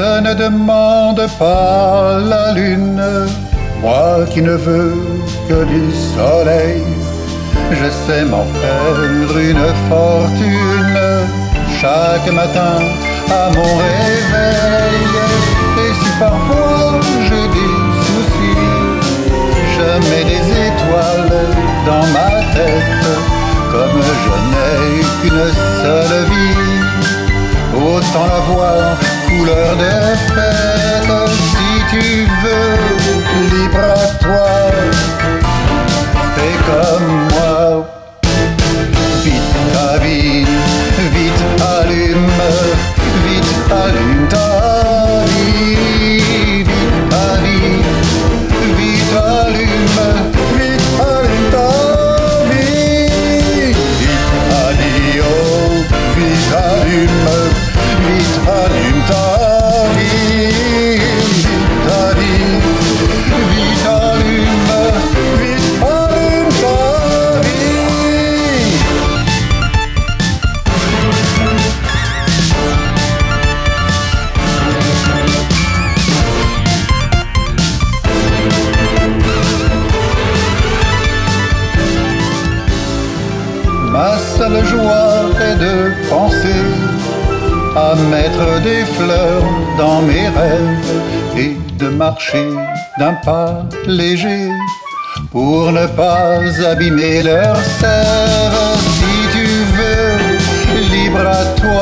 ne demande pas la lune, moi qui ne veux que du soleil. Je sais m'en faire une fortune chaque matin à mon réveil. Et si parfois j'ai des soucis, je mets des étoiles dans ma tête. Comme je n'ai qu'une seule vie, autant la voir couleur des fêtes. Seule joie est de penser à mettre des fleurs dans mes rêves et de marcher d'un pas léger pour ne pas abîmer leur sève. Si tu veux, libre à toi,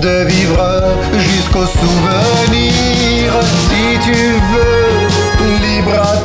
de vivre jusqu'au souvenir. Si tu veux, libre à